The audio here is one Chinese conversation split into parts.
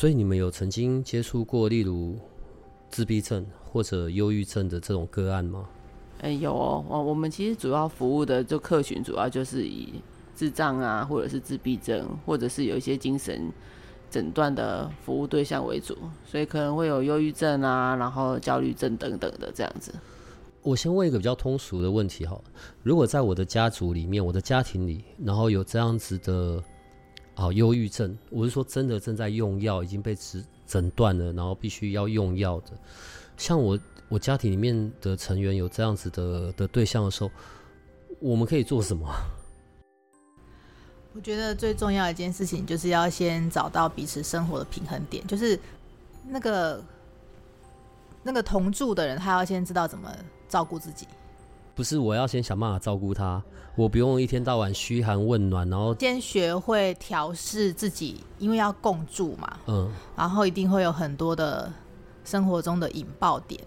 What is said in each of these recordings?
所以你们有曾经接触过，例如自闭症或者忧郁症的这种个案吗？哎，有哦，哦，我们其实主要服务的就客群，主要就是以智障啊，或者是自闭症，或者是有一些精神诊断的服务对象为主，所以可能会有忧郁症啊，然后焦虑症等等的这样子。我先问一个比较通俗的问题哈，如果在我的家族里面，我的家庭里，然后有这样子的。好，忧郁症，我是说真的正在用药，已经被诊诊断了，然后必须要用药的。像我我家庭里面的成员有这样子的的对象的时候，我们可以做什么？我觉得最重要一件事情就是要先找到彼此生活的平衡点，就是那个那个同住的人，他要先知道怎么照顾自己。不是我要先想办法照顾他，我不用一天到晚嘘寒问暖，然后先学会调试自己，因为要共住嘛，嗯，然后一定会有很多的生活中的引爆点，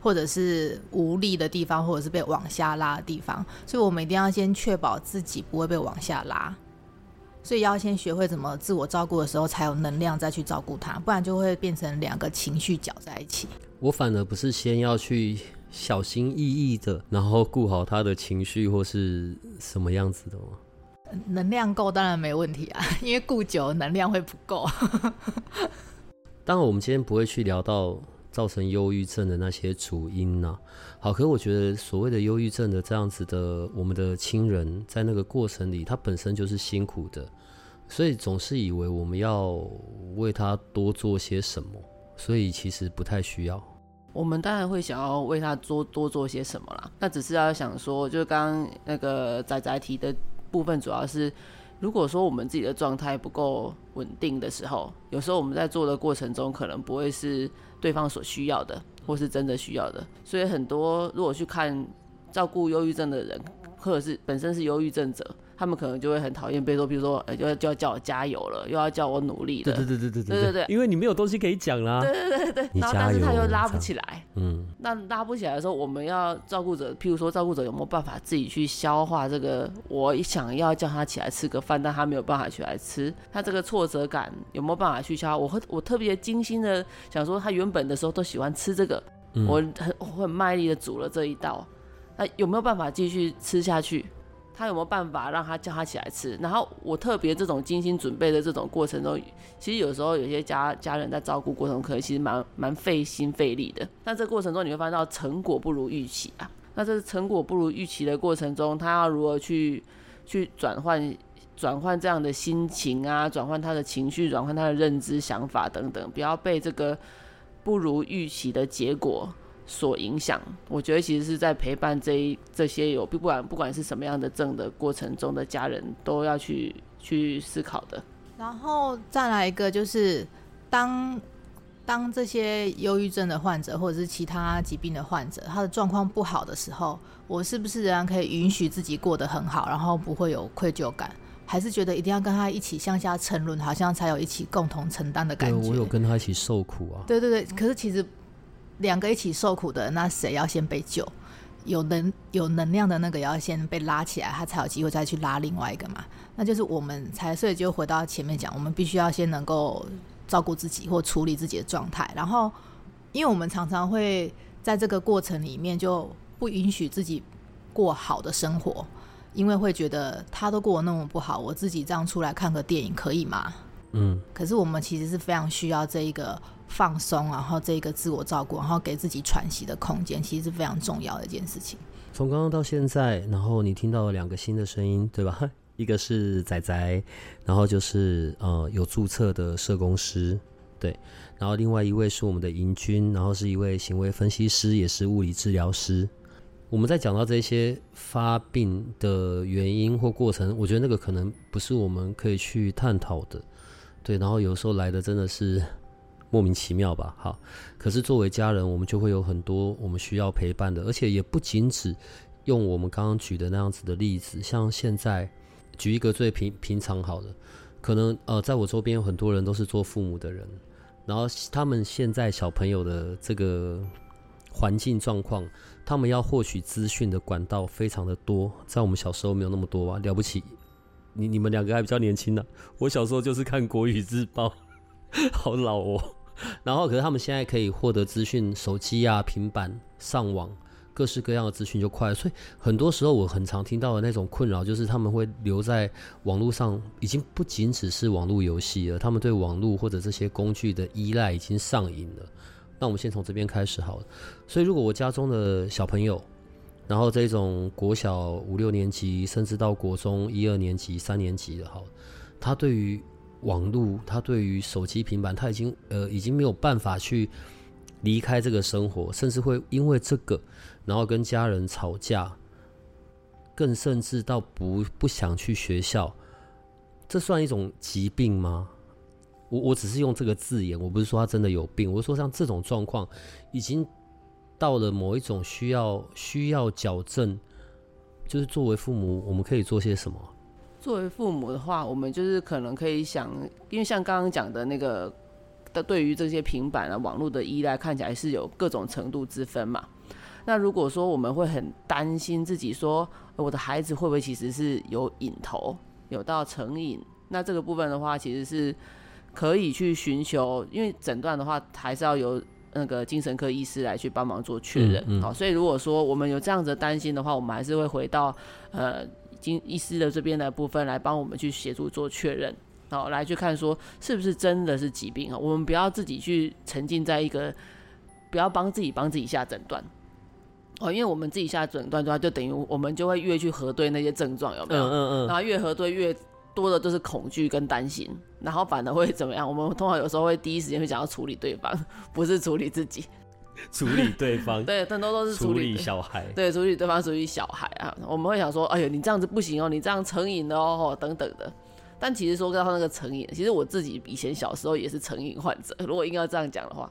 或者是无力的地方，或者是被往下拉的地方，所以我们一定要先确保自己不会被往下拉，所以要先学会怎么自我照顾的时候，才有能量再去照顾他，不然就会变成两个情绪搅在一起。我反而不是先要去。小心翼翼的，然后顾好他的情绪或是什么样子的吗？能量够当然没问题啊，因为顾久能量会不够。当然，我们今天不会去聊到造成忧郁症的那些主因呐。好，可是我觉得所谓的忧郁症的这样子的，我们的亲人在那个过程里，他本身就是辛苦的，所以总是以为我们要为他多做些什么，所以其实不太需要。我们当然会想要为他做多做些什么啦，那只是要想说，就刚刚那个仔仔提的部分，主要是如果说我们自己的状态不够稳定的时候，有时候我们在做的过程中，可能不会是对方所需要的，或是真的需要的。所以很多如果去看照顾忧郁症的人，或者是本身是忧郁症者，他们可能就会很讨厌被说，比如说，呃，就要就要叫我加油了，又要叫我努力了。对对对对对对对,對因为你没有东西可以讲啦。对对对对，然后但是他又拉不起来。嗯，那拉不起来的时候，我们要照顾者，譬如说照顾者有没有办法自己去消化这个？我想要叫他起来吃个饭，但他没有办法起来吃，他这个挫折感有没有办法去消化？我会我特别精心的想说，他原本的时候都喜欢吃这个，我很我很卖力的煮了这一道。那有没有办法继续吃下去？他有没有办法让他叫他起来吃？然后我特别这种精心准备的这种过程中，其实有时候有些家家人在照顾过程中，可能其实蛮蛮费心费力的。但这过程中你会发现到成果不如预期啊。那这成果不如预期的过程中，他要如何去去转换转换这样的心情啊？转换他的情绪，转换他的认知、想法等等，不要被这个不如预期的结果。所影响，我觉得其实是在陪伴这一这些有不管不管是什么样的症的过程中的家人都要去去思考的。然后再来一个就是，当当这些忧郁症的患者或者是其他疾病的患者，他的状况不好的时候，我是不是仍然可以允许自己过得很好，然后不会有愧疚感？还是觉得一定要跟他一起向下沉沦，好像才有一起共同承担的感觉？我有跟他一起受苦啊。对对对，可是其实。两个一起受苦的，那谁要先被救？有能有能量的那个要先被拉起来，他才有机会再去拉另外一个嘛。那就是我们才，所以就回到前面讲，我们必须要先能够照顾自己或处理自己的状态。然后，因为我们常常会在这个过程里面就不允许自己过好的生活，因为会觉得他都过得那么不好，我自己这样出来看个电影可以吗？嗯。可是我们其实是非常需要这一个。放松，然后这个自我照顾，然后给自己喘息的空间，其实是非常重要的一件事情。从刚刚到现在，然后你听到了两个新的声音，对吧？一个是仔仔，然后就是呃有注册的社工师，对，然后另外一位是我们的银军，然后是一位行为分析师，也是物理治疗师。我们在讲到这些发病的原因或过程，我觉得那个可能不是我们可以去探讨的，对。然后有时候来的真的是莫名其妙吧，好。可是作为家人，我们就会有很多我们需要陪伴的，而且也不仅只用我们刚刚举的那样子的例子，像现在举一个最平平常好的，可能呃，在我周边有很多人都是做父母的人，然后他们现在小朋友的这个环境状况。他们要获取资讯的管道非常的多，在我们小时候没有那么多啊，了不起。你你们两个还比较年轻呢，我小时候就是看国语日报，好老哦。然后可是他们现在可以获得资讯，手机啊、平板、上网，各式各样的资讯就快。所以很多时候我很常听到的那种困扰，就是他们会留在网络上，已经不仅只是网络游戏了，他们对网络或者这些工具的依赖已经上瘾了。那我们先从这边开始好了。所以，如果我家中的小朋友，然后这种国小五六年级，甚至到国中一二年级、三年级的，好，他对于网络，他对于手机、平板，他已经呃已经没有办法去离开这个生活，甚至会因为这个，然后跟家人吵架，更甚至到不不想去学校，这算一种疾病吗？我我只是用这个字眼，我不是说他真的有病，我是说像这种状况，已经到了某一种需要需要矫正，就是作为父母，我们可以做些什么？作为父母的话，我们就是可能可以想，因为像刚刚讲的那个的，对于这些平板啊、网络的依赖，看起来是有各种程度之分嘛。那如果说我们会很担心自己说，我的孩子会不会其实是有瘾头，有到成瘾？那这个部分的话，其实是。可以去寻求，因为诊断的话还是要由那个精神科医师来去帮忙做确认。好，所以如果说我们有这样子的担心的话，我们还是会回到呃经医师的这边的部分来帮我们去协助做确认，好来去看说是不是真的是疾病啊？我们不要自己去沉浸在一个，不要帮自己帮自己下诊断哦，因为我们自己下诊断的话，就等于我们就会越去核对那些症状有没有？嗯嗯嗯，然后越核对越。多的就是恐惧跟担心，然后反而会怎么样？我们通常有时候会第一时间会想要处理对方，不是处理自己。处理对方，对，很多都是处理小孩，对，处理对方，处理小孩啊。我们会想说，哎呦，你这样子不行哦，你这样成瘾了哦，等等的。但其实说到那个成瘾，其实我自己以前小时候也是成瘾患者。如果硬要这样讲的话，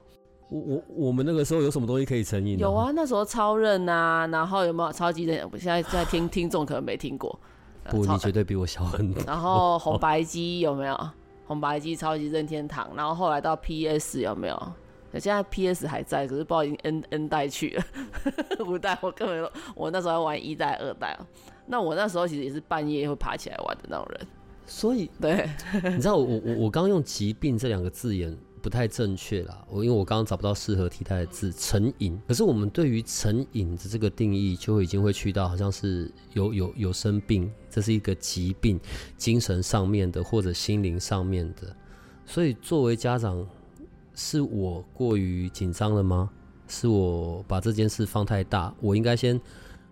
我我我们那个时候有什么东西可以成瘾？有啊，那时候超人啊，然后有没有超级人？现在在听听众可能没听过。不，你绝对比我小很多。然后红白机有没有？红白机超级任天堂，然后后来到 PS 有没有？现在 PS 还在，可是不知道已经 N N 代去了，五代我根本我那时候玩一代、二代那我那时候其实也是半夜会爬起来玩的那种人。所以，对，你知道我我我刚用疾病这两个字眼。不太正确啦，我因为我刚刚找不到适合替代的字，成瘾。可是我们对于成瘾的这个定义，就已经会去到好像是有有有生病，这是一个疾病，精神上面的或者心灵上面的。所以作为家长，是我过于紧张了吗？是我把这件事放太大？我应该先，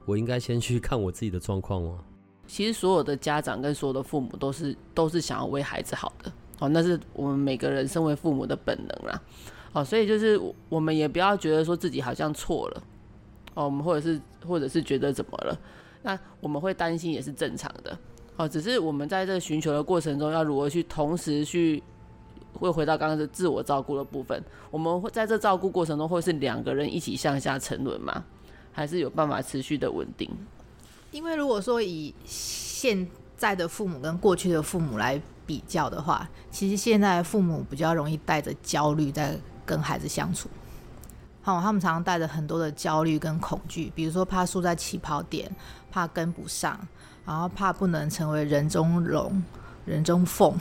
我应该先去看我自己的状况吗？其实所有的家长跟所有的父母都是都是想要为孩子好的。哦，那是我们每个人身为父母的本能啦。哦，所以就是我们也不要觉得说自己好像错了，哦，我们或者是或者是觉得怎么了，那我们会担心也是正常的。哦，只是我们在这寻求的过程中，要如何去同时去，会回到刚刚的自我照顾的部分。我们会在这照顾过程中，会是两个人一起向下沉沦吗？还是有办法持续的稳定？因为如果说以现在的父母跟过去的父母来。比较的话，其实现在父母比较容易带着焦虑在跟孩子相处。好，他们常常带着很多的焦虑跟恐惧，比如说怕输在起跑点，怕跟不上，然后怕不能成为人中龙、人中凤。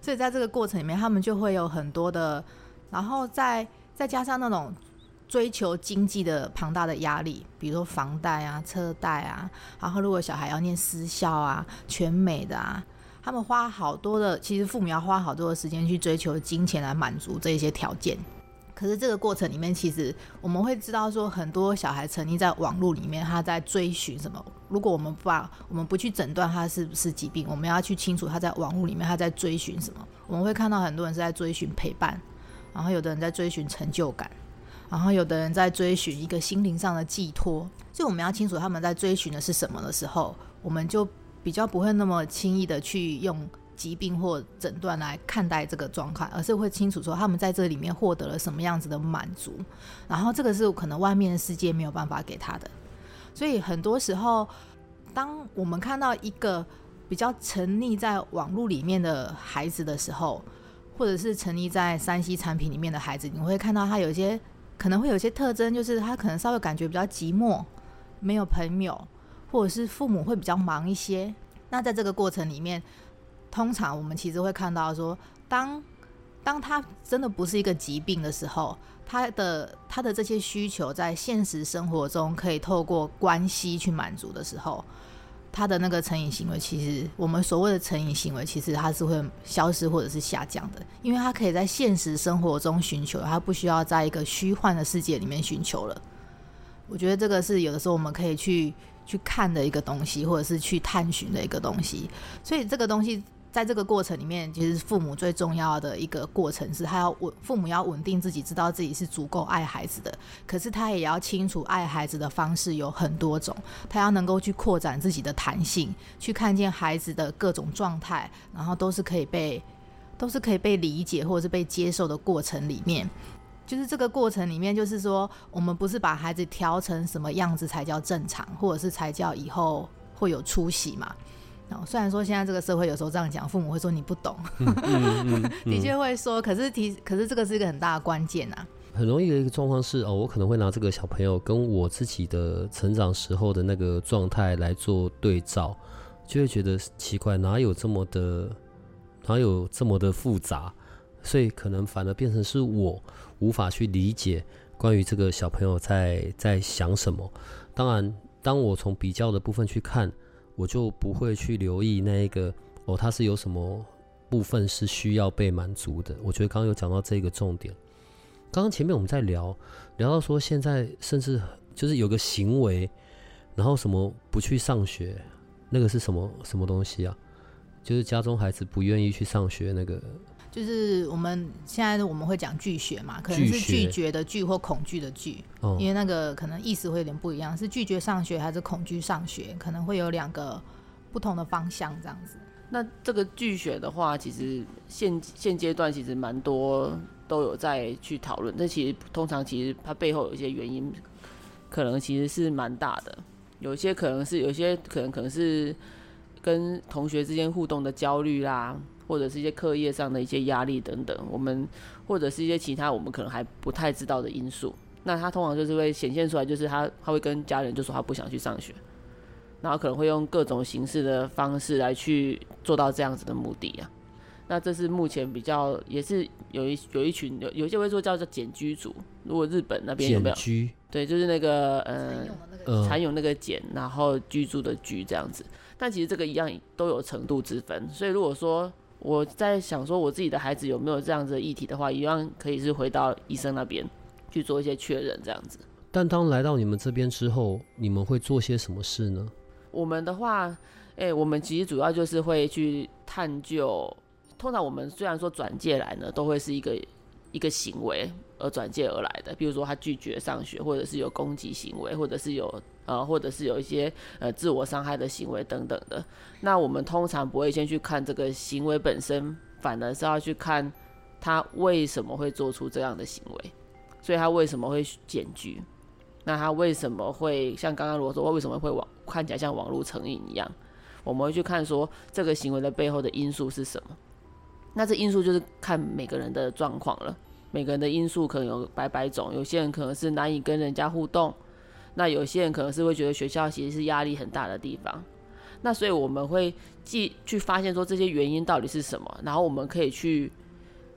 所以在这个过程里面，他们就会有很多的，然后再再加上那种追求经济的庞大的压力，比如说房贷啊、车贷啊，然后如果小孩要念私校啊、全美的啊。他们花好多的，其实父母要花好多的时间去追求金钱来满足这些条件。可是这个过程里面，其实我们会知道说，很多小孩沉溺在网络里面，他在追寻什么？如果我们不把我们不去诊断他是不是疾病，我们要去清楚他在网络里面他在追寻什么。我们会看到很多人是在追寻陪伴，然后有的人在追寻成就感，然后有的人在追寻一个心灵上的寄托，所以我们要清楚他们在追寻的是什么的时候，我们就比较不会那么轻易的去用疾病或诊断来看待这个状况，而是会清楚说他们在这里面获得了什么样子的满足，然后这个是可能外面的世界没有办法给他的，所以很多时候，当我们看到一个比较沉溺在网络里面的孩子的时候，或者是沉溺在三 C 产品里面的孩子，你会看到他有些。可能会有些特征，就是他可能稍微感觉比较寂寞，没有朋友，或者是父母会比较忙一些。那在这个过程里面，通常我们其实会看到说，当当他真的不是一个疾病的时候，他的他的这些需求在现实生活中可以透过关系去满足的时候。他的那个成瘾行为，其实我们所谓的成瘾行为，其实它是会消失或者是下降的，因为他可以在现实生活中寻求，他不需要在一个虚幻的世界里面寻求了。我觉得这个是有的时候我们可以去去看的一个东西，或者是去探寻的一个东西，所以这个东西。在这个过程里面，其实父母最重要的一个过程是，他要稳，父母要稳定自己，知道自己是足够爱孩子的。可是他也要清楚，爱孩子的方式有很多种，他要能够去扩展自己的弹性，去看见孩子的各种状态，然后都是可以被，都是可以被理解或者是被接受的过程里面。就是这个过程里面，就是说，我们不是把孩子调成什么样子才叫正常，或者是才叫以后会有出息嘛？虽然说现在这个社会有时候这样讲，父母会说你不懂，的确会说。可是提，可是这个是一个很大的关键啊。很容易的一个状况是哦，我可能会拿这个小朋友跟我自己的成长时候的那个状态来做对照，就会觉得奇怪，哪有这么的，哪有这么的复杂？所以可能反而变成是我无法去理解关于这个小朋友在在想什么。当然，当我从比较的部分去看。我就不会去留意那一个哦，他是有什么部分是需要被满足的。我觉得刚刚有讲到这个重点。刚刚前面我们在聊聊到说，现在甚至就是有个行为，然后什么不去上学，那个是什么什么东西啊？就是家中孩子不愿意去上学那个。就是我们现在我们会讲拒学嘛，可能是拒绝的拒或恐惧的拒，因为那个可能意思会有点不一样，是拒绝上学还是恐惧上学，可能会有两个不同的方向这样子。那这个拒学的话，其实现现阶段其实蛮多都有在去讨论，但其实通常其实它背后有一些原因，可能其实是蛮大的，有一些可能是有些可能可能是跟同学之间互动的焦虑啦。或者是一些课业上的一些压力等等，我们或者是一些其他我们可能还不太知道的因素，那他通常就是会显现出来，就是他他会跟家人就说他不想去上学，然后可能会用各种形式的方式来去做到这样子的目的啊。那这是目前比较也是有一有一群有有些会说叫做简居族，如果日本那边有没有？居对，就是那个呃蚕蛹那个茧，然后居住的居这样子。但其实这个一样都有程度之分，所以如果说我在想说，我自己的孩子有没有这样子的议题的话，一样可以是回到医生那边去做一些确认，这样子。但当来到你们这边之后，你们会做些什么事呢？我们的话，哎，我们其实主要就是会去探究。通常我们虽然说转介来呢，都会是一个一个行为而转介而来的，比如说他拒绝上学，或者是有攻击行为，或者是有。呃，或者是有一些呃自我伤害的行为等等的，那我们通常不会先去看这个行为本身，反而是要去看他为什么会做出这样的行为，所以他为什么会检举？那他为什么会像刚刚罗说，为什么会网看起来像网络成瘾一样？我们会去看说这个行为的背后的因素是什么？那这因素就是看每个人的状况了，每个人的因素可能有百百种，有些人可能是难以跟人家互动。那有些人可能是会觉得学校其实是压力很大的地方，那所以我们会既去发现说这些原因到底是什么，然后我们可以去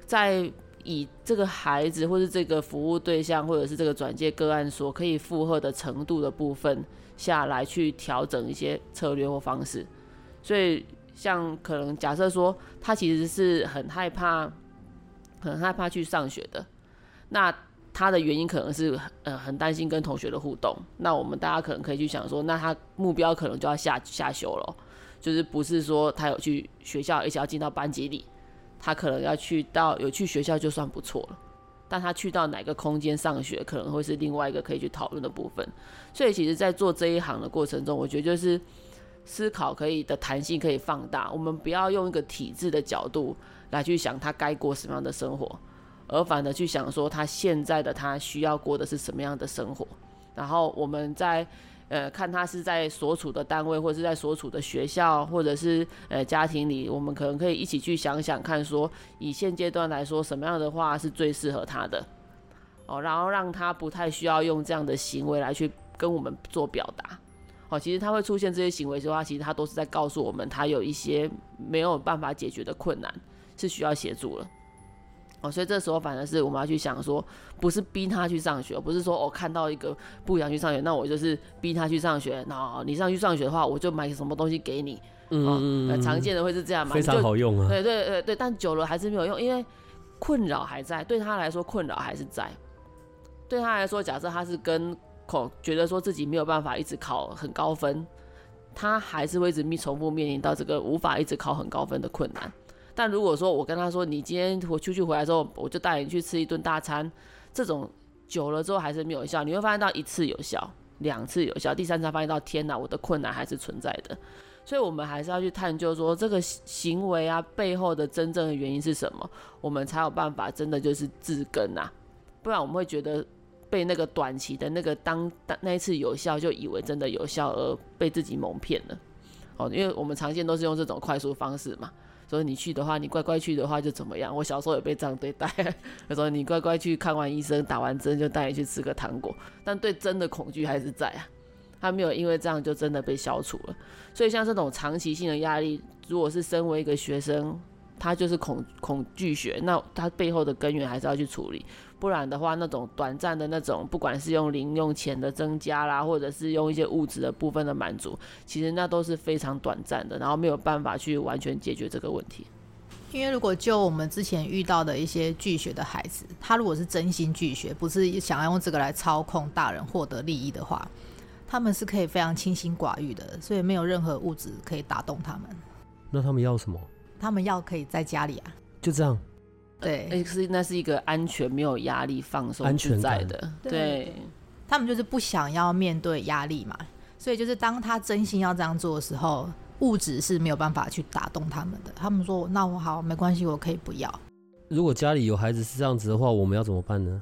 在以这个孩子或是这个服务对象或者是这个转介个案所可以负荷的程度的部分下来去调整一些策略或方式。所以像可能假设说他其实是很害怕，很害怕去上学的，那。他的原因可能是呃很担心跟同学的互动，那我们大家可能可以去想说，那他目标可能就要下下修了，就是不是说他有去学校，而且要进到班级里，他可能要去到有去学校就算不错了。但他去到哪个空间上学，可能会是另外一个可以去讨论的部分。所以，其实，在做这一行的过程中，我觉得就是思考可以的弹性可以放大。我们不要用一个体制的角度来去想他该过什么样的生活，而反的去想说他现在的他需要过的是什么样的生活。然后我们在。呃，看他是在所处的单位，或者是在所处的学校，或者是呃家庭里，我们可能可以一起去想想看，说以现阶段来说，什么样的话是最适合他的哦，然后让他不太需要用这样的行为来去跟我们做表达哦。其实他会出现这些行为的话，其实他都是在告诉我们，他有一些没有办法解决的困难，是需要协助了。哦，所以这时候反而是我们要去想说，不是逼他去上学，不是说我看到一个不想去上学，那我就是逼他去上学。那你上去上学的话，我就买什么东西给你。嗯嗯常见的会是这样嘛？非常好用啊。对对对对，但久了还是没有用，因为困扰还在，对他来说困扰还是在。对他来说，假设他是跟恐觉得说自己没有办法一直考很高分，他还是会一直面重复面临到这个无法一直考很高分的困难。但如果说我跟他说，你今天我出去回来之后，我就带你去吃一顿大餐，这种久了之后还是没有效，你会发现到一次有效，两次有效，第三次发现到天哪，我的困难还是存在的，所以我们还是要去探究说这个行为啊背后的真正的原因是什么，我们才有办法真的就是治根啊，不然我们会觉得被那个短期的那个当那一次有效就以为真的有效而被自己蒙骗了，哦，因为我们常见都是用这种快速方式嘛。说你去的话，你乖乖去的话就怎么样？我小时候也被这样对待。他说你乖乖去看完医生，打完针就带你去吃个糖果。但对针的恐惧还是在啊，他没有因为这样就真的被消除了。所以像这种长期性的压力，如果是身为一个学生，他就是恐恐惧学，那他背后的根源还是要去处理。不然的话，那种短暂的那种，不管是用零用钱的增加啦，或者是用一些物质的部分的满足，其实那都是非常短暂的，然后没有办法去完全解决这个问题。因为如果就我们之前遇到的一些拒学的孩子，他如果是真心拒学，不是想要用这个来操控大人获得利益的话，他们是可以非常清心寡欲的，所以没有任何物质可以打动他们。那他们要什么？他们要可以在家里啊，就这样。对，是那是一个安全、没有压力、放松、自在的。对，他们就是不想要面对压力嘛，所以就是当他真心要这样做的时候，物质是没有办法去打动他们的。他们说：“那我好，没关系，我可以不要。”如果家里有孩子是这样子的话，我们要怎么办呢？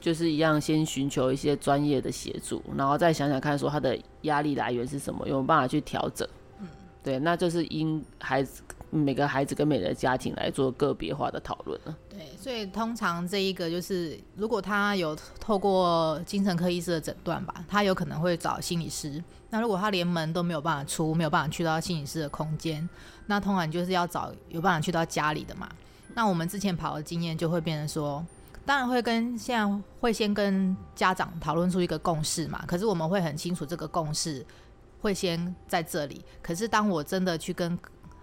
就是一样，先寻求一些专业的协助，然后再想想看，说他的压力来源是什么，有没有办法去调整。嗯，对，那就是因孩子。每个孩子跟每个家庭来做个别化的讨论了。对，所以通常这一个就是，如果他有透过精神科医师的诊断吧，他有可能会找心理师。那如果他连门都没有办法出，没有办法去到心理师的空间，那通常就是要找有办法去到家里的嘛。那我们之前跑的经验就会变成说，当然会跟现在会先跟家长讨论出一个共识嘛。可是我们会很清楚这个共识会先在这里。可是当我真的去跟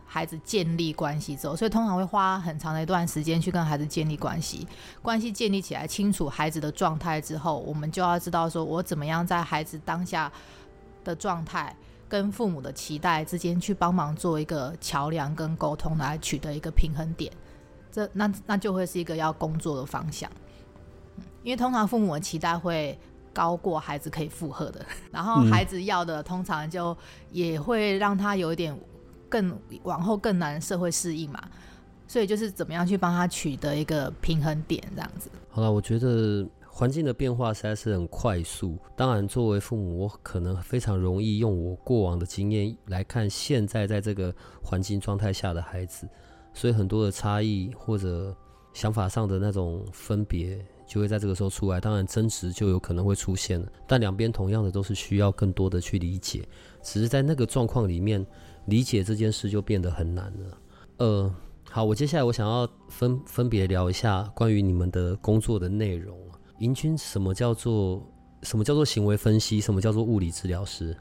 孩子建立关系之后，所以通常会花很长的一段时间去跟孩子建立关系。关系建立起来，清楚孩子的状态之后，我们就要知道说，我怎么样在孩子当下的状态跟父母的期待之间去帮忙做一个桥梁跟沟通，来取得一个平衡点。这那那就会是一个要工作的方向。因为通常父母的期待会高过孩子可以负荷的，然后孩子要的通常就也会让他有一点。更往后更难社会适应嘛，所以就是怎么样去帮他取得一个平衡点，这样子。好了，我觉得环境的变化实在是很快速。当然，作为父母，我可能非常容易用我过往的经验来看现在在这个环境状态下的孩子，所以很多的差异或者想法上的那种分别就会在这个时候出来。当然，争执就有可能会出现了。但两边同样的都是需要更多的去理解，只是在那个状况里面。理解这件事就变得很难了。呃，好，我接下来我想要分分别聊一下关于你们的工作的内容。营军，什么叫做什么叫做行为分析？什么叫做物理治疗师？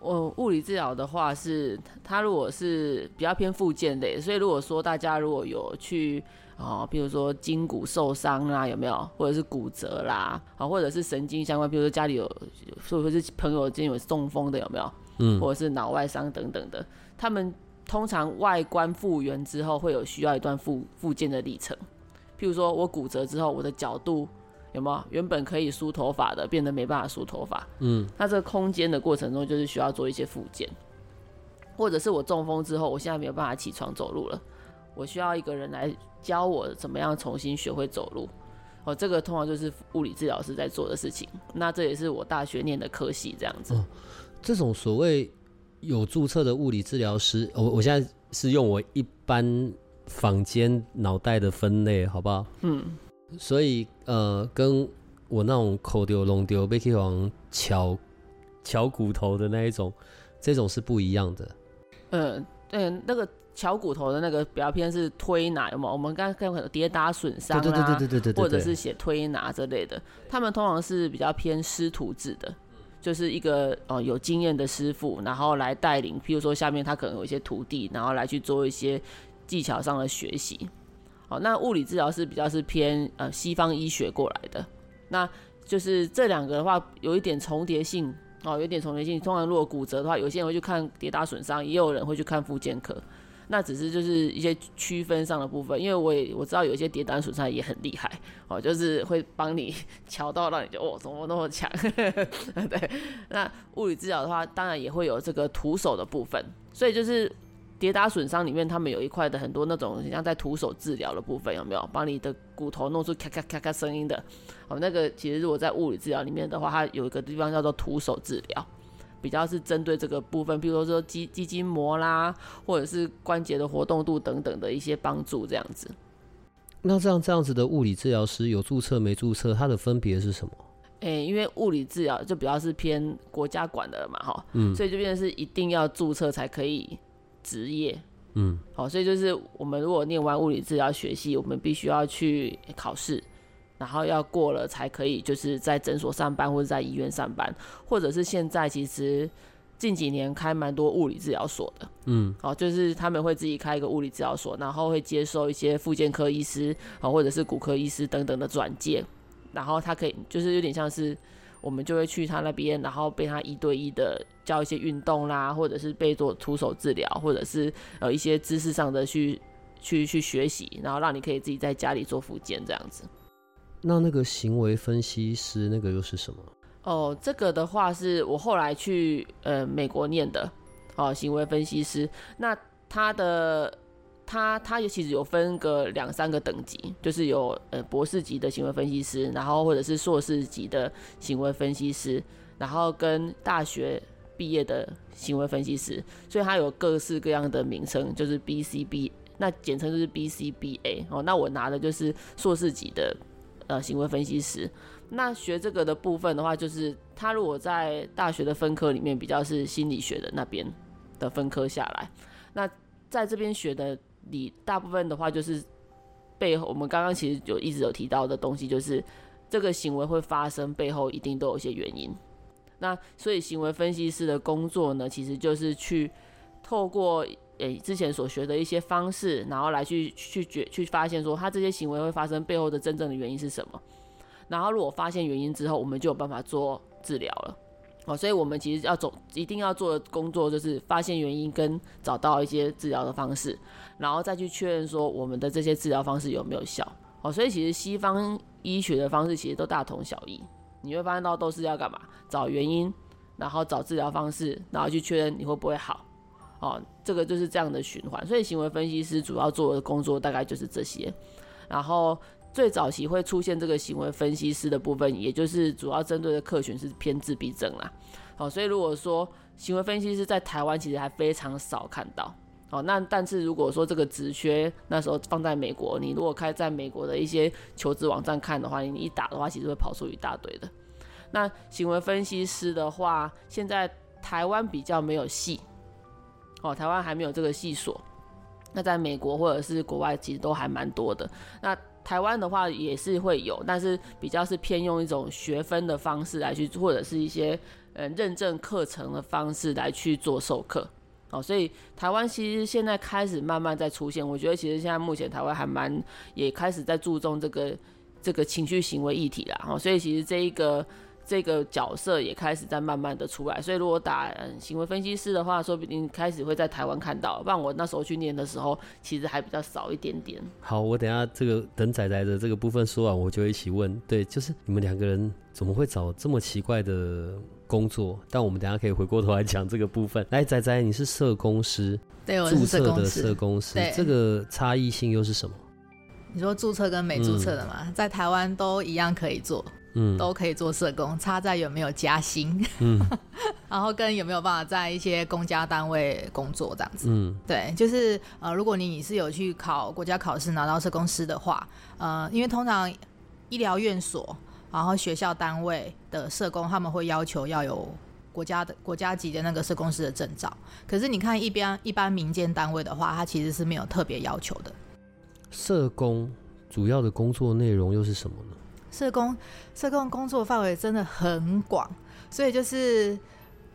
我物理治疗的话，是它如果是比较偏附件类，所以如果说大家如果有去啊，比如说筋骨受伤啦，有没有？或者是骨折啦，啊，或者是神经相关，比如说家里有，或者是朋友间有中风的，有没有？嗯，或者是脑外伤等等的，他们通常外观复原之后会有需要一段复复健的历程，譬如说我骨折之后，我的角度有没有原本可以梳头发的，变得没办法梳头发？嗯，那这个空间的过程中，就是需要做一些复健，或者是我中风之后，我现在没有办法起床走路了，我需要一个人来教我怎么样重新学会走路。哦，这个通常就是物理治疗师在做的事情。那这也是我大学念的科系，这样子。这种所谓有注册的物理治疗师，我我现在是用我一般坊间脑袋的分类，好不好？嗯。所以呃，跟我那种口丢龙丢被 K 王敲敲骨头的那一种，这种是不一样的。嗯，对，那个。敲骨头的那个比较偏是推拿，有有？我们刚刚看可能跌打损伤啊，或者是写推拿之类的，他们通常是比较偏师徒制的，就是一个哦有经验的师傅，然后来带领，譬如说下面他可能有一些徒弟，然后来去做一些技巧上的学习。好，那物理治疗是比较是偏呃西方医学过来的，那就是这两个的话有一点重叠性哦，有点重叠性。通常如果骨折的话，有些人会去看跌打损伤，也有人会去看复健科。那只是就是一些区分上的部分，因为我也我知道有一些跌打损伤也很厉害哦，就是会帮你 瞧到让你就哦怎么那么强，对。那物理治疗的话，当然也会有这个徒手的部分，所以就是跌打损伤里面，他们有一块的很多那种像在徒手治疗的部分，有没有帮你的骨头弄出咔咔咔咔声音的？哦，那个其实如果在物理治疗里面的话，它有一个地方叫做徒手治疗。比较是针对这个部分，比如说肌肌筋膜啦，或者是关节的活动度等等的一些帮助，这样子。那这样这样子的物理治疗师有注册没注册，它的分别是什么？诶，因为物理治疗就比较是偏国家管的嘛，哈，嗯，所以就变成是一定要注册才可以执业，嗯，好，所以就是我们如果念完物理治疗学系，我们必须要去考试。然后要过了才可以，就是在诊所上班或者在医院上班，或者是现在其实近几年开蛮多物理治疗所的，嗯，哦，就是他们会自己开一个物理治疗所，然后会接受一些复健科医师啊，或者是骨科医师等等的转介，然后他可以就是有点像是我们就会去他那边，然后被他一对一的教一些运动啦，或者是被做徒手治疗，或者是呃一些知识上的去去去学习，然后让你可以自己在家里做复健这样子。那那个行为分析师那个又是什么？哦，这个的话是我后来去呃美国念的哦，行为分析师。那他的他他也其实有分个两三个等级，就是有呃博士级的行为分析师，然后或者是硕士级的行为分析师，然后跟大学毕业的行为分析师，所以他有各式各样的名称，就是 B C B，那简称就是 B C B A 哦。那我拿的就是硕士级的。呃，行为分析师，那学这个的部分的话，就是他如果在大学的分科里面比较是心理学的那边的分科下来，那在这边学的你大部分的话，就是背后我们刚刚其实就一直有提到的东西，就是这个行为会发生背后一定都有一些原因。那所以行为分析师的工作呢，其实就是去透过。诶，之前所学的一些方式，然后来去去觉去发现说他这些行为会发生背后的真正的原因是什么。然后如果发现原因之后，我们就有办法做治疗了。哦，所以我们其实要走一定要做的工作就是发现原因跟找到一些治疗的方式，然后再去确认说我们的这些治疗方式有没有效。哦，所以其实西方医学的方式其实都大同小异。你会发现到都是要干嘛？找原因，然后找治疗方式，然后去确认你会不会好。哦，这个就是这样的循环，所以行为分析师主要做的工作大概就是这些。然后最早期会出现这个行为分析师的部分，也就是主要针对的客群是偏自闭症啦。好，所以如果说行为分析师在台湾其实还非常少看到。哦，那但是如果说这个职缺那时候放在美国，你如果开在美国的一些求职网站看的话，你一打的话，其实会跑出一大堆的。那行为分析师的话，现在台湾比较没有戏。哦，台湾还没有这个系所，那在美国或者是国外其实都还蛮多的。那台湾的话也是会有，但是比较是偏用一种学分的方式来去，或者是一些呃认证课程的方式来去做授课。哦，所以台湾其实现在开始慢慢在出现，我觉得其实现在目前台湾还蛮也开始在注重这个这个情绪行为议题啦。哦，所以其实这一个这个角色也开始在慢慢的出来，所以如果打行为分析师的话，说不定开始会在台湾看到。不然我那时候去念的时候，其实还比较少一点点。好，我等下这个等仔仔的这个部分说完，我就一起问。对，就是你们两个人怎么会找这么奇怪的工作？但我们等下可以回过头来讲这个部分。来，仔仔，你是社工师，对，我是注册的社工师，这个差异性又是什么？你说注册跟没注册的嘛，在台湾都一样可以做。嗯，都可以做社工，差在有没有加薪，嗯，然后跟有没有办法在一些公家单位工作这样子，嗯，对，就是呃，如果你是有去考国家考试拿到社工师的话，呃，因为通常医疗院所，然后学校单位的社工他们会要求要有国家的国家级的那个社工师的证照，可是你看一边一般民间单位的话，它其实是没有特别要求的。社工主要的工作内容又是什么呢？社工，社工工作范围真的很广，所以就是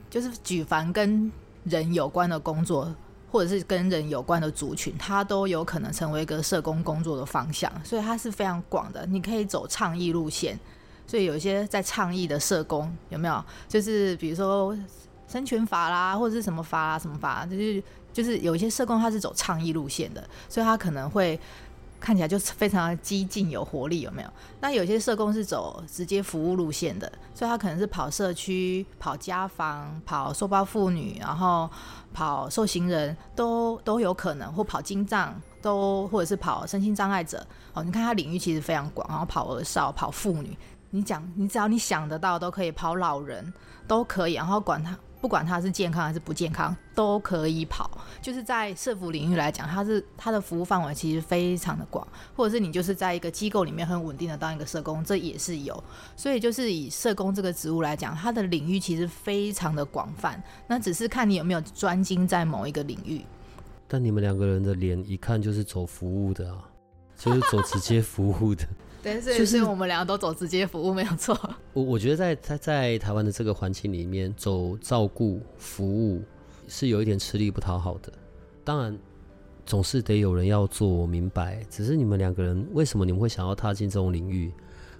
就是举凡跟人有关的工作，或者是跟人有关的族群，它都有可能成为一个社工工作的方向，所以它是非常广的。你可以走倡议路线，所以有一些在倡议的社工有没有？就是比如说生权法啦，或者是什么法啊，什么法，就是就是有一些社工他是走倡议路线的，所以他可能会。看起来就非常的激进有活力，有没有？那有些社工是走直接服务路线的，所以他可能是跑社区、跑家访、跑受暴妇女，然后跑受刑人，都都有可能，或跑精障，都或者是跑身心障碍者。哦，你看他领域其实非常广，然后跑儿少、跑妇女，你讲你只要你想得到都可以跑老人，都可以，然后管他。不管他是健康还是不健康，都可以跑。就是在社服领域来讲，它是它的服务范围其实非常的广，或者是你就是在一个机构里面很稳定的当一个社工，这也是有。所以就是以社工这个职务来讲，它的领域其实非常的广泛。那只是看你有没有专精在某一个领域。但你们两个人的脸一看就是走服务的啊，就是走直接服务的。对，所以是我们两个都走直接服务没有错。我我觉得在在在台湾的这个环境里面，走照顾服务是有一点吃力不讨好的。当然，总是得有人要做，我明白。只是你们两个人为什么你们会想要踏进这种领域？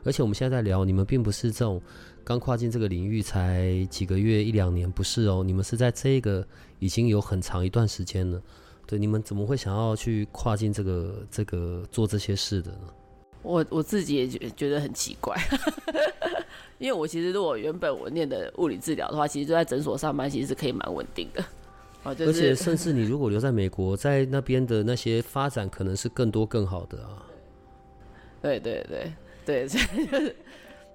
而且我们现在在聊，你们并不是这种刚跨进这个领域才几个月一两年，不是哦，你们是在这个已经有很长一段时间了。对，你们怎么会想要去跨进这个这个做这些事的呢？我我自己也觉觉得很奇怪，因为我其实如果原本我念的物理治疗的话，其实就在诊所上班，其实是可以蛮稳定的。而且甚至你如果留在美国，在那边的那些发展可能是更多更好的啊。对对对对，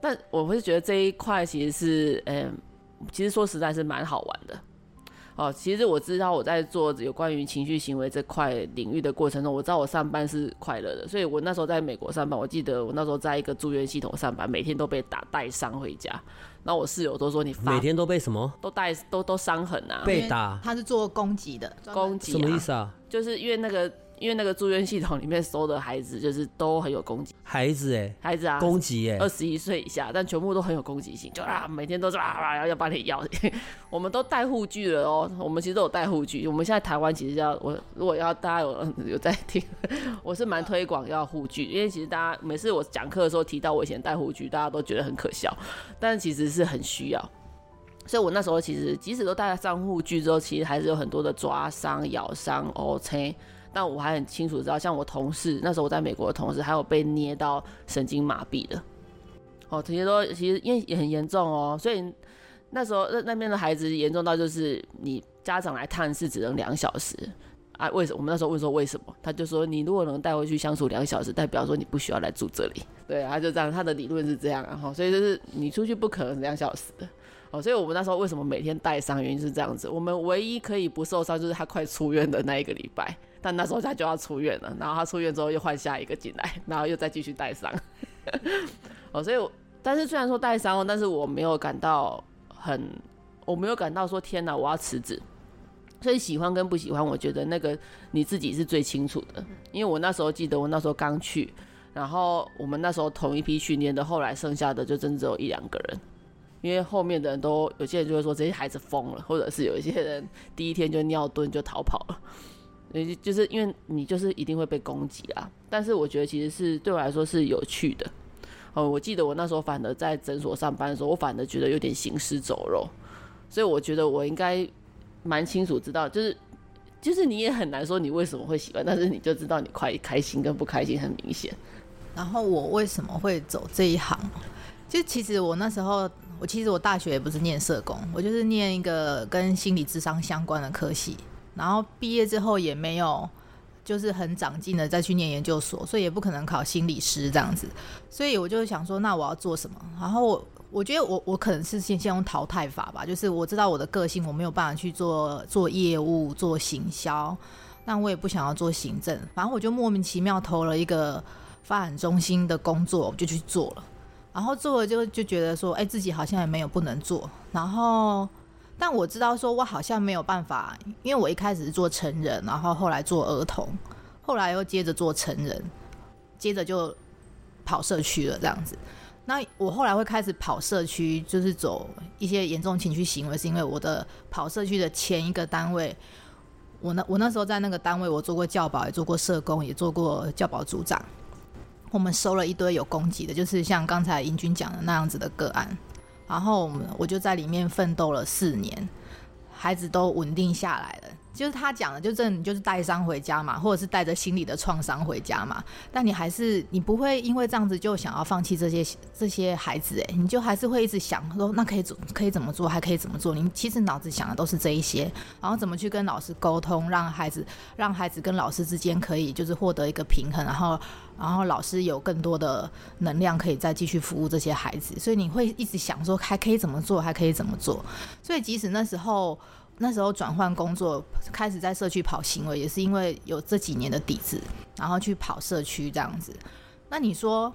但我会觉得这一块其实是，嗯，其实说实在是蛮好玩的。哦，其实我知道我在做有关于情绪行为这块领域的过程中，我知道我上班是快乐的，所以我那时候在美国上班，我记得我那时候在一个住院系统上班，每天都被打带伤回家，那我室友都说你每天都被什么？都带都都伤痕啊？被打？他是做攻击的，攻击什么意思啊？就是因为那个。因为那个住院系统里面收的孩子就是都很有攻击，孩子哎，孩子啊，攻击哎，二十一岁以下，但全部都很有攻击性，就啊，每天都是啊啊要要把你咬。我们都带护具了哦，我们其实都有带护具。我们现在台湾其实要我如果要大家有有在听，我是蛮推广要护具，因为其实大家每次我讲课的时候提到我以前带护具，大家都觉得很可笑，但其实是很需要。所以我那时候其实即使都带了上护具之后，其实还是有很多的抓伤、咬伤、哦切。但我还很清楚知道，像我同事那时候我在美国的同事，还有被捏到神经麻痹的，哦，这些都其实因为也很严重哦，所以那时候那那边的孩子严重到就是你家长来探视只能两小时啊？为什么？我们那时候问说为什么？他就说你如果能带回去相处两小时，代表说你不需要来住这里。对，他就这样，他的理论是这样，然后所以就是你出去不可能两小时的。哦，所以我们那时候为什么每天带伤？原因是这样子，我们唯一可以不受伤就是他快出院的那一个礼拜。但那时候他就要出院了，然后他出院之后又换下一个进来，然后又再继续带伤。哦，所以，但是虽然说带伤，但是我没有感到很，我没有感到说天哪，我要辞职。所以喜欢跟不喜欢，我觉得那个你自己是最清楚的。因为我那时候记得，我那时候刚去，然后我们那时候同一批训练的，后来剩下的就真只有一两个人，因为后面的人都有些人就会说这些孩子疯了，或者是有一些人第一天就尿遁就逃跑了。就是因为你就是一定会被攻击啊，但是我觉得其实是对我来说是有趣的，哦，我记得我那时候反而在诊所上班的时候，我反而觉得有点行尸走肉，所以我觉得我应该蛮清楚知道，就是就是你也很难说你为什么会喜欢，但是你就知道你快开心跟不开心很明显。然后我为什么会走这一行？就其实我那时候，我其实我大学也不是念社工，我就是念一个跟心理智商相关的科系。然后毕业之后也没有，就是很长进的再去念研究所，所以也不可能考心理师这样子。所以我就想说，那我要做什么？然后我我觉得我我可能是先先用淘汰法吧，就是我知道我的个性，我没有办法去做做业务、做行销，但我也不想要做行政。反正我就莫名其妙投了一个发展中心的工作，我就去做了。然后做了就就觉得说，哎，自己好像也没有不能做。然后。但我知道，说我好像没有办法，因为我一开始是做成人，然后后来做儿童，后来又接着做成人，接着就跑社区了这样子。那我后来会开始跑社区，就是走一些严重情绪行为，是因为我的跑社区的前一个单位，我那我那时候在那个单位，我做过教保，也做过社工，也做过教保组长。我们收了一堆有攻击的，就是像刚才英军讲的那样子的个案。然后我们我就在里面奋斗了四年，孩子都稳定下来了。就是他讲的，就这你就是带伤回家嘛，或者是带着心理的创伤回家嘛。但你还是你不会因为这样子就想要放弃这些 这些孩子哎，你就还是会一直想说那可以怎可以怎么做，还可以怎么做？你其实脑子想的都是这一些，然后怎么去跟老师沟通，让孩子让孩子跟老师之间可以就是获得一个平衡，然后然后老师有更多的能量可以再继续服务这些孩子。所以你会一直想说还可以怎么做，还可以怎么做？所以即使那时候。那时候转换工作，开始在社区跑行为，也是因为有这几年的底子，然后去跑社区这样子。那你说，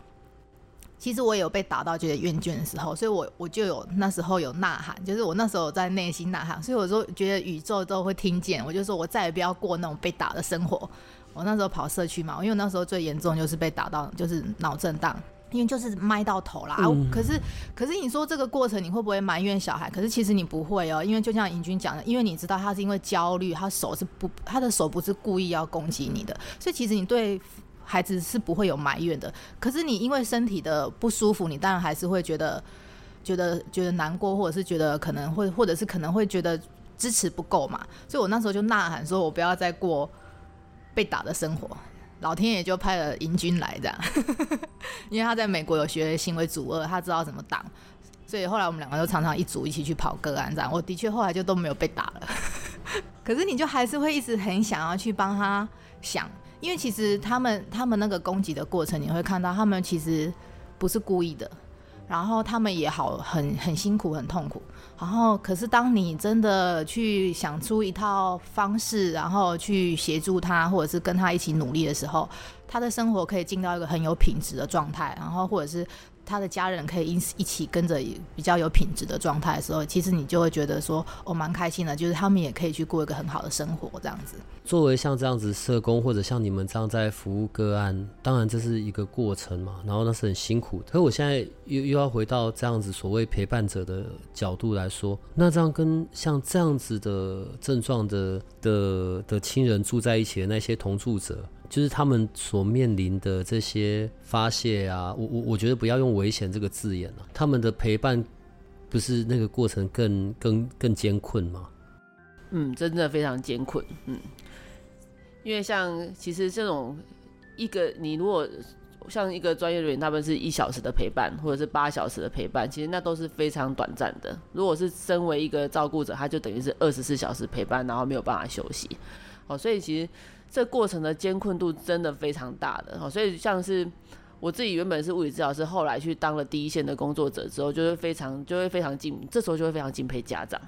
其实我也有被打到觉得厌倦的时候，所以我我就有那时候有呐喊，就是我那时候在内心呐喊，所以我说觉得宇宙都会听见，我就说我再也不要过那种被打的生活。我那时候跑社区嘛，因为那时候最严重就是被打到就是脑震荡。因为就是麦到头啦，可是可是你说这个过程你会不会埋怨小孩？可是其实你不会哦，因为就像尹军讲的，因为你知道他是因为焦虑，他手是不他的手不是故意要攻击你的，所以其实你对孩子是不会有埋怨的。可是你因为身体的不舒服，你当然还是会觉得觉得觉得难过，或者是觉得可能会或者是可能会觉得支持不够嘛。所以我那时候就呐喊说，我不要再过被打的生活。老天爷就派了银军来这样，因为他在美国有学行为主恶，他知道怎么挡，所以后来我们两个就常常一组一起去跑个案这样。我的确后来就都没有被打了，可是你就还是会一直很想要去帮他想，因为其实他们他们那个攻击的过程，你会看到他们其实不是故意的。然后他们也好，很很辛苦，很痛苦。然后，可是当你真的去想出一套方式，然后去协助他，或者是跟他一起努力的时候，他的生活可以进到一个很有品质的状态。然后，或者是。他的家人可以一一起跟着比较有品质的状态的时候，其实你就会觉得说，我蛮开心的，就是他们也可以去过一个很好的生活这样子。作为像这样子社工，或者像你们这样在服务个案，当然这是一个过程嘛，然后那是很辛苦。可我现在又又要回到这样子所谓陪伴者的角度来说，那这样跟像这样子的症状的的的亲人住在一起的那些同住者。就是他们所面临的这些发泄啊，我我我觉得不要用危险这个字眼了。他们的陪伴不是那个过程更更更艰困吗？嗯，真的非常艰困。嗯，因为像其实这种一个你如果像一个专业人员，他们是一小时的陪伴或者是八小时的陪伴，其实那都是非常短暂的。如果是身为一个照顾者，他就等于是二十四小时陪伴，然后没有办法休息。哦，所以其实。这过程的艰困度真的非常大的哦，所以像是我自己原本是物理治疗师，后来去当了第一线的工作者之后，就会非常就会非常敬，这时候就会非常敬佩家长，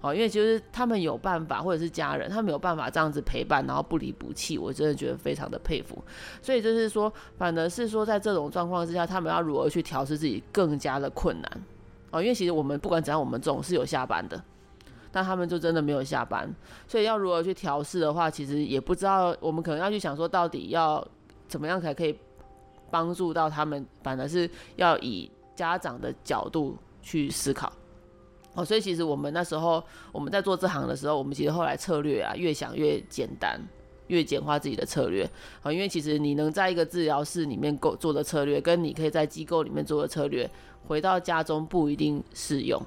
哦，因为其实他们有办法，或者是家人，他们有办法这样子陪伴，然后不离不弃，我真的觉得非常的佩服。所以就是说，反而是说在这种状况之下，他们要如何去调试自己更加的困难，哦，因为其实我们不管怎样，我们总是有下班的。那他们就真的没有下班，所以要如何去调试的话，其实也不知道。我们可能要去想说，到底要怎么样才可以帮助到他们，反而是要以家长的角度去思考。哦，所以其实我们那时候我们在做这行的时候，我们其实后来策略啊越想越简单。越简化自己的策略啊，因为其实你能在一个治疗室里面够做的策略，跟你可以在机构里面做的策略，回到家中不一定适用，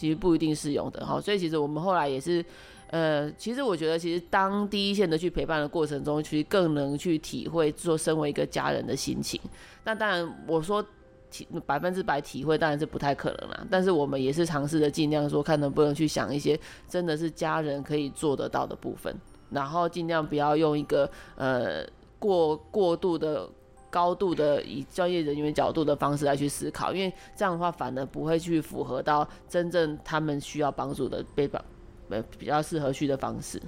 其实不一定适用的哈。所以其实我们后来也是，呃，其实我觉得其实当第一线的去陪伴的过程中，其实更能去体会说身为一个家人的心情。那当然我说体百分之百体会当然是不太可能啦，但是我们也是尝试着尽量说看能不能去想一些真的是家人可以做得到的部分。然后尽量不要用一个呃过过度的高度的以专业人员角度的方式来去思考，因为这样的话反而不会去符合到真正他们需要帮助的被帮呃比较适合去的方式。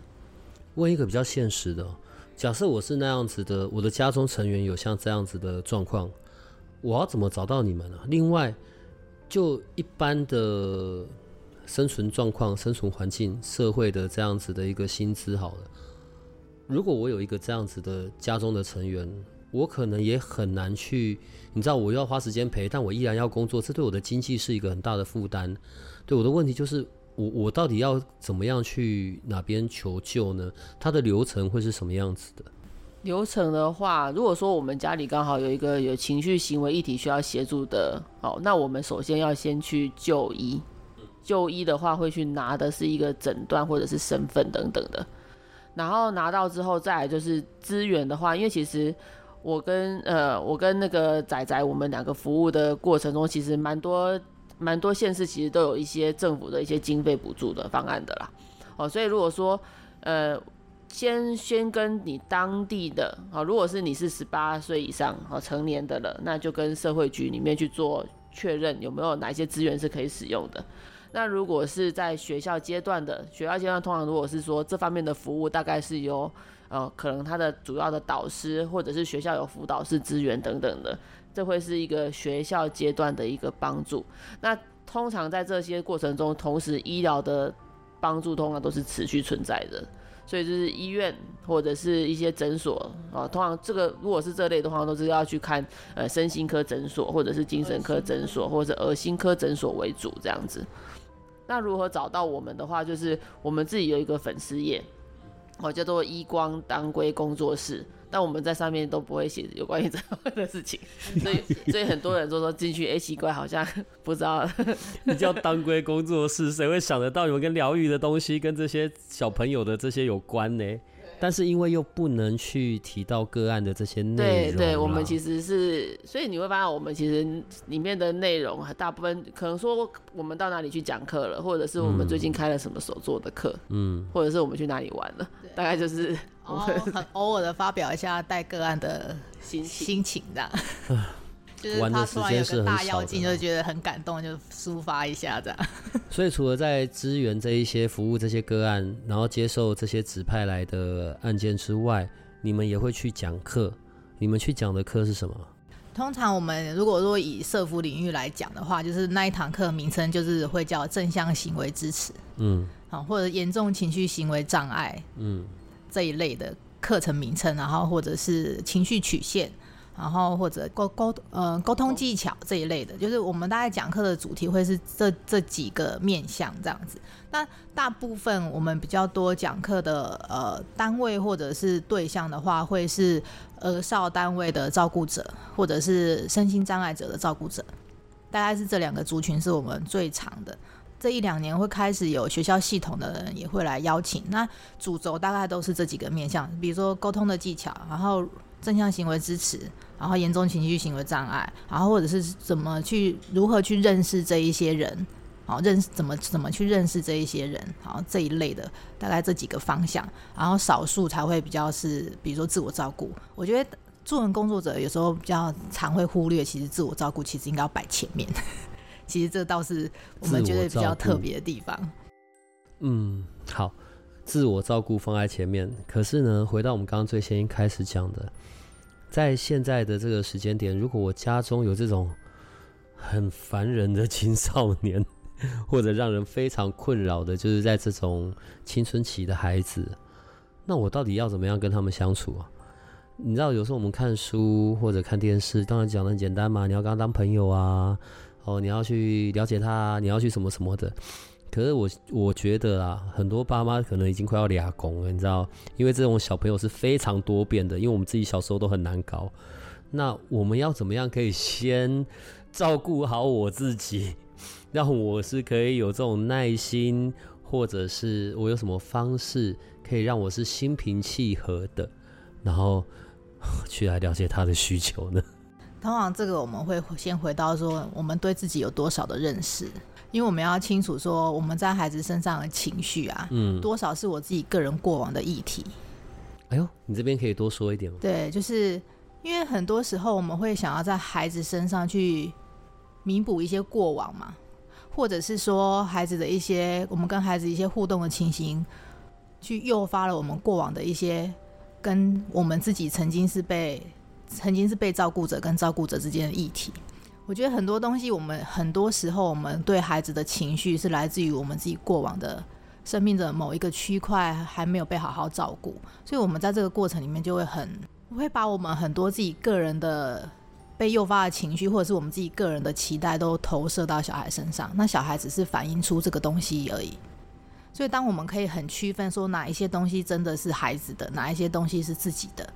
问一个比较现实的，假设我是那样子的，我的家中成员有像这样子的状况，我要怎么找到你们呢？另外，就一般的。生存状况、生存环境、社会的这样子的一个薪资，好了。如果我有一个这样子的家中的成员，我可能也很难去，你知道，我要花时间陪，但我依然要工作，这对我的经济是一个很大的负担。对我的问题就是，我我到底要怎么样去哪边求救呢？它的流程会是什么样子的？流程的话，如果说我们家里刚好有一个有情绪行为议题需要协助的，好，那我们首先要先去就医。就医的话，会去拿的是一个诊断或者是身份等等的，然后拿到之后，再来就是资源的话，因为其实我跟呃我跟那个仔仔，我们两个服务的过程中，其实蛮多蛮多县市其实都有一些政府的一些经费补助的方案的啦。哦，所以如果说呃先先跟你当地的啊，如果是你是十八岁以上啊成年的了，那就跟社会局里面去做确认，有没有哪些资源是可以使用的。那如果是在学校阶段的，学校阶段通常如果是说这方面的服务，大概是由呃可能他的主要的导师或者是学校有辅导师资源等等的，这会是一个学校阶段的一个帮助。那通常在这些过程中，同时医疗的帮助通常都是持续存在的，所以就是医院或者是一些诊所啊，通常这个如果是这类的话，都是要去看呃身心科诊所或者是精神科诊所或者是耳心科诊所为主这样子。那如何找到我们的话，就是我们自己有一个粉丝页，哦，叫做“依光当归工作室”，但我们在上面都不会写有关于这方面的事情，所以所以很多人都说进去，哎，奇怪，好像不知道。你叫当归工作室，谁会想得到有跟疗愈的东西跟这些小朋友的这些有关呢？但是因为又不能去提到个案的这些内容，对对，我们其实是，所以你会发现我们其实里面的内容大部分可能说我们到哪里去讲课了，或者是我们最近开了什么手作的课，嗯，或者是我们去哪里玩了，大概就是很偶尔的发表一下带个案的心心情这样。就是他突然有个大妖精，就觉得很感动，就抒发一下这样。所以除了在支援这一些服务这些个案，然后接受这些指派来的案件之外，你们也会去讲课。你们去讲的课是什么？通常我们如果说以社服领域来讲的话，就是那一堂课名称就是会叫正向行为支持，嗯，好，或者严重情绪行为障碍，嗯，这一类的课程名称，然后或者是情绪曲线。然后或者沟沟呃沟通技巧这一类的，就是我们大概讲课的主题会是这这几个面向这样子。那大部分我们比较多讲课的呃单位或者是对象的话，会是儿少单位的照顾者，或者是身心障碍者的照顾者，大概是这两个族群是我们最长的。这一两年会开始有学校系统的人也会来邀请，那主轴大概都是这几个面向，比如说沟通的技巧，然后。正向行为支持，然后严重情绪行为障碍，然后或者是怎么去如何去认识这一些人，好认识怎么怎么去认识这一些人，好这一类的大概这几个方向，然后少数才会比较是比如说自我照顾。我觉得助人工作者有时候比较常会忽略，其实自我照顾其实应该要摆前面。其实这倒是我们觉得比较特别的地方。嗯，好，自我照顾放在前面，可是呢，回到我们刚刚最先一开始讲的。在现在的这个时间点，如果我家中有这种很烦人的青少年，或者让人非常困扰的，就是在这种青春期的孩子，那我到底要怎么样跟他们相处啊？你知道，有时候我们看书或者看电视，当然讲的很简单嘛，你要跟他当朋友啊，哦，你要去了解他，你要去什么什么的。可是我我觉得啊，很多爸妈可能已经快要俩拱了，你知道，因为这种小朋友是非常多变的，因为我们自己小时候都很难搞。那我们要怎么样可以先照顾好我自己，让我是可以有这种耐心，或者是我有什么方式可以让我是心平气和的，然后去来了解他的需求呢？通常这个我们会先回到说，我们对自己有多少的认识。因为我们要清楚说，我们在孩子身上的情绪啊，嗯，多少是我自己个人过往的议题。哎呦，你这边可以多说一点吗？对，就是因为很多时候我们会想要在孩子身上去弥补一些过往嘛，或者是说孩子的一些我们跟孩子一些互动的情形，去诱发了我们过往的一些跟我们自己曾经是被曾经是被照顾者跟照顾者之间的议题。我觉得很多东西，我们很多时候，我们对孩子的情绪是来自于我们自己过往的生命的某一个区块还没有被好好照顾，所以我们在这个过程里面就会很会把我们很多自己个人的被诱发的情绪，或者是我们自己个人的期待，都投射到小孩身上。那小孩只是反映出这个东西而已。所以，当我们可以很区分说哪一些东西真的是孩子的，哪一些东西是自己的。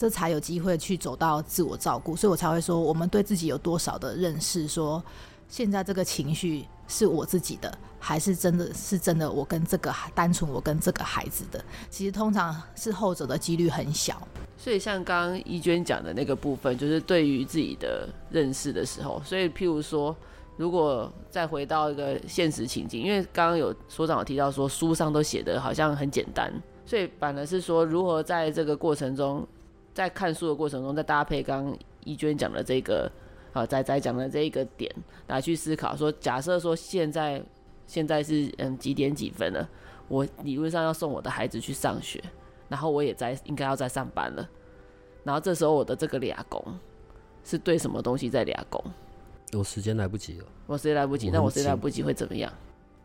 这才有机会去走到自我照顾，所以我才会说，我们对自己有多少的认识？说现在这个情绪是我自己的，还是真的是真的？我跟这个单纯我跟这个孩子的，其实通常是后者的几率很小。所以像刚刚怡娟讲的那个部分，就是对于自己的认识的时候，所以譬如说，如果再回到一个现实情境，因为刚刚有所长有提到说，书上都写的好像很简单，所以反而是说，如何在这个过程中。在看书的过程中，再搭配刚怡娟讲的这个，啊，仔仔讲的这一个点来去思考，说假设说现在现在是嗯几点几分了，我理论上要送我的孩子去上学，然后我也在应该要在上班了，然后这时候我的这个俩工是对什么东西在俩工？我时间来不及了，我时间来不及，那我时间来不及会怎么样？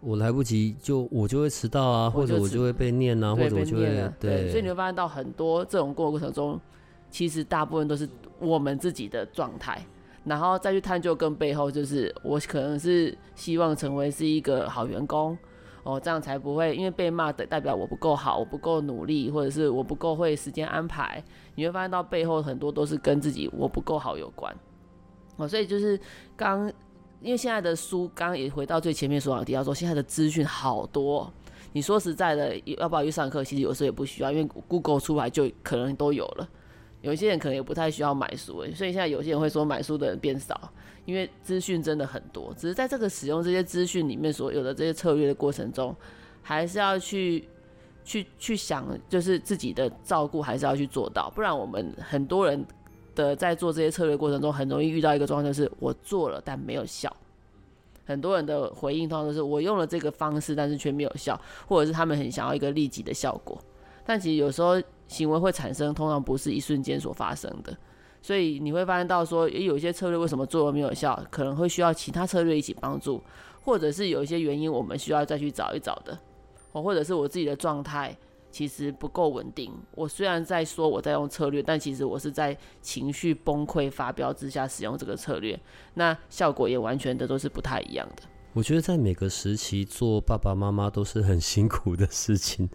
我来不及，就我就会迟到啊，或者我就会被念啊，或者我就会对，所以你会发现到很多这种过过程中。其实大部分都是我们自己的状态，然后再去探究跟背后，就是我可能是希望成为是一个好员工哦，这样才不会因为被骂的代表我不够好，我不够努力，或者是我不够会时间安排。你会发现到背后很多都是跟自己我不够好有关哦，所以就是刚因为现在的书，刚刚也回到最前面所讲提到说，现在的资讯好多，你说实在的，要不要去上课？其实有时候也不需要，因为 Google 出来就可能都有了。有一些人可能也不太需要买书，所以现在有些人会说买书的人变少，因为资讯真的很多。只是在这个使用这些资讯里面所有的这些策略的过程中，还是要去去去想，就是自己的照顾还是要去做到，不然我们很多人的在做这些策略过程中，很容易遇到一个状况，就是我做了但没有效。很多人的回应通常都是我用了这个方式，但是却没有效，或者是他们很想要一个立即的效果，但其实有时候。行为会产生，通常不是一瞬间所发生的，所以你会发现到说，也有一些策略为什么做了没有效，可能会需要其他策略一起帮助，或者是有一些原因我们需要再去找一找的，哦，或者是我自己的状态其实不够稳定。我虽然在说我在用策略，但其实我是在情绪崩溃发飙之下使用这个策略，那效果也完全的都是不太一样的。我觉得在每个时期做爸爸妈妈都是很辛苦的事情。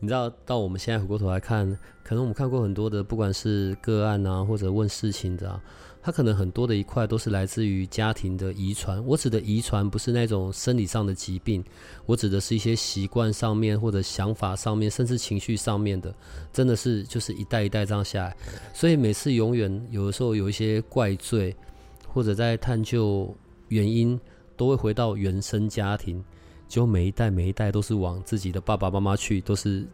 你知道，到我们现在回过头来看，可能我们看过很多的，不管是个案啊，或者问事情的，啊，他可能很多的一块都是来自于家庭的遗传。我指的遗传不是那种生理上的疾病，我指的是一些习惯上面或者想法上面，甚至情绪上面的，真的是就是一代一代这样下来。所以每次永远有的时候有一些怪罪，或者在探究原因。都会回到原生家庭，就每一代每一代都是往自己的爸爸妈妈去，都是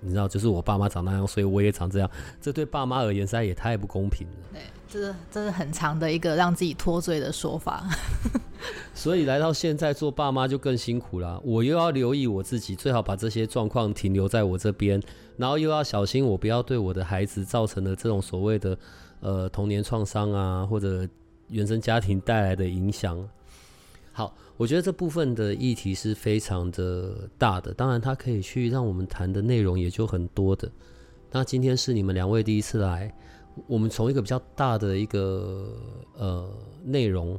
你知道，就是我爸妈长那样，所以我也长这样。这对爸妈而言实在也太不公平了。对，这是这是很长的一个让自己脱罪的说法。所以来到现在做爸妈就更辛苦了。我又要留意我自己，最好把这些状况停留在我这边，然后又要小心我不要对我的孩子造成了这种所谓的呃童年创伤啊，或者原生家庭带来的影响。好，我觉得这部分的议题是非常的大的，当然它可以去让我们谈的内容也就很多的。那今天是你们两位第一次来，我们从一个比较大的一个呃内容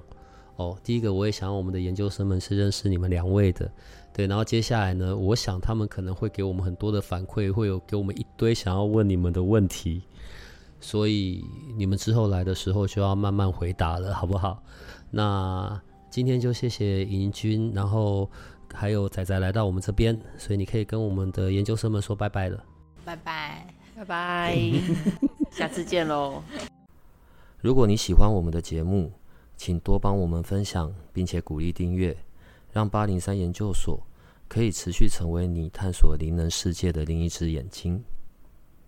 哦，第一个我也想我们的研究生们是认识你们两位的，对，然后接下来呢，我想他们可能会给我们很多的反馈，会有给我们一堆想要问你们的问题，所以你们之后来的时候就要慢慢回答了，好不好？那今天就谢谢尹君，然后还有仔仔来到我们这边，所以你可以跟我们的研究生们说拜拜了，拜拜拜拜，下次见喽。如果你喜欢我们的节目，请多帮我们分享，并且鼓励订阅，让八零三研究所可以持续成为你探索灵能世界的另一只眼睛。